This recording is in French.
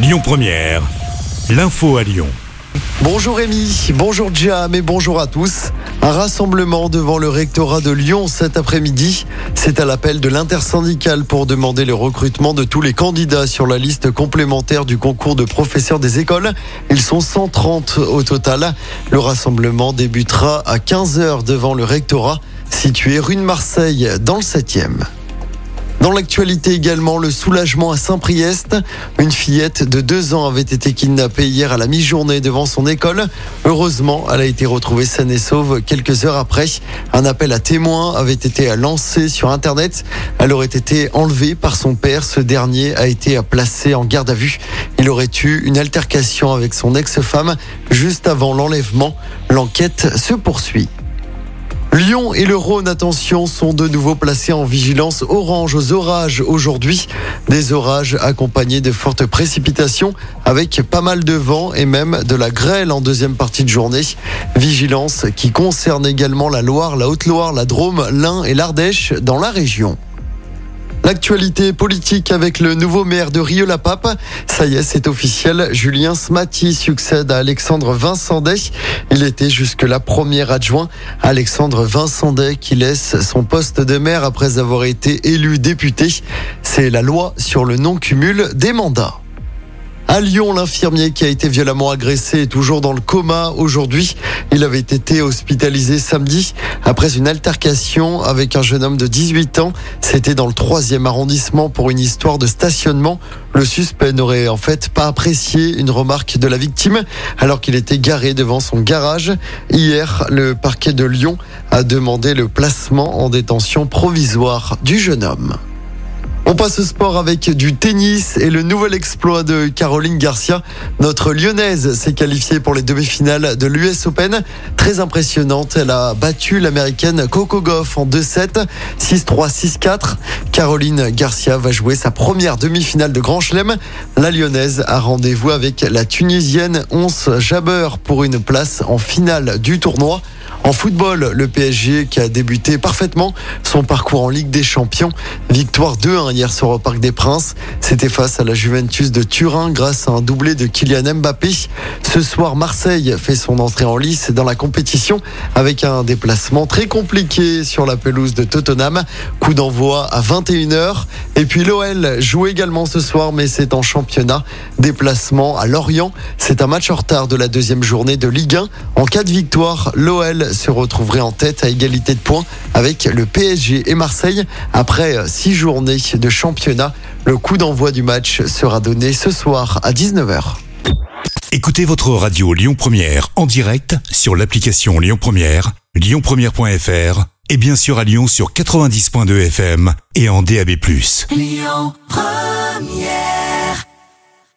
Lyon Première, l'info à Lyon. Bonjour Rémi, bonjour Jam et bonjour à tous. Un rassemblement devant le rectorat de Lyon cet après-midi. C'est à l'appel de l'intersyndicale pour demander le recrutement de tous les candidats sur la liste complémentaire du concours de professeurs des écoles. Ils sont 130 au total. Le rassemblement débutera à 15h devant le rectorat situé rue de Marseille dans le 7e. Dans l'actualité également, le soulagement à Saint-Priest. Une fillette de deux ans avait été kidnappée hier à la mi-journée devant son école. Heureusement, elle a été retrouvée saine et sauve quelques heures après. Un appel à témoins avait été lancé sur Internet. Elle aurait été enlevée par son père. Ce dernier a été placé en garde à vue. Il aurait eu une altercation avec son ex-femme juste avant l'enlèvement. L'enquête se poursuit. Lyon et le Rhône, attention, sont de nouveau placés en vigilance orange aux orages aujourd'hui. Des orages accompagnés de fortes précipitations avec pas mal de vent et même de la grêle en deuxième partie de journée. Vigilance qui concerne également la Loire, la Haute-Loire, la Drôme, l'Ain et l'Ardèche dans la région. L'actualité politique avec le nouveau maire de Rieux-la-Pape. Ça y est, c'est officiel. Julien Smati succède à Alexandre Vincendet. Il était jusque-là premier adjoint. Alexandre Vincendet qui laisse son poste de maire après avoir été élu député. C'est la loi sur le non-cumul des mandats. À Lyon, l'infirmier qui a été violemment agressé est toujours dans le coma aujourd'hui. Il avait été hospitalisé samedi après une altercation avec un jeune homme de 18 ans. C'était dans le troisième arrondissement pour une histoire de stationnement. Le suspect n'aurait en fait pas apprécié une remarque de la victime alors qu'il était garé devant son garage. Hier, le parquet de Lyon a demandé le placement en détention provisoire du jeune homme. On passe au sport avec du tennis et le nouvel exploit de Caroline Garcia. Notre lyonnaise s'est qualifiée pour les demi-finales de l'US Open. Très impressionnante. Elle a battu l'américaine Coco Goff en 2-7, 6-3, 6-4. Caroline Garcia va jouer sa première demi-finale de Grand Chelem. La lyonnaise a rendez-vous avec la tunisienne Ons Jabeur pour une place en finale du tournoi. En football, le PSG qui a débuté parfaitement son parcours en Ligue des Champions. Victoire 2-1 hier soir au Parc des Princes. C'était face à la Juventus de Turin grâce à un doublé de Kylian Mbappé. Ce soir, Marseille fait son entrée en lice dans la compétition avec un déplacement très compliqué sur la pelouse de Tottenham. Coup d'envoi à 21h. Et puis l'OL joue également ce soir, mais c'est en championnat. Déplacement à Lorient. C'est un match en retard de la deuxième journée de Ligue 1. En cas de victoire, l'OL se retrouverait en tête à égalité de points avec le PSG et Marseille après six journées de championnat. Le coup d'envoi du match sera donné ce soir à 19h. Écoutez votre radio Lyon Première en direct sur l'application Lyon Première, lyonpremière.fr et bien sûr à Lyon sur 90.2 FM et en DAB+. Lyon Première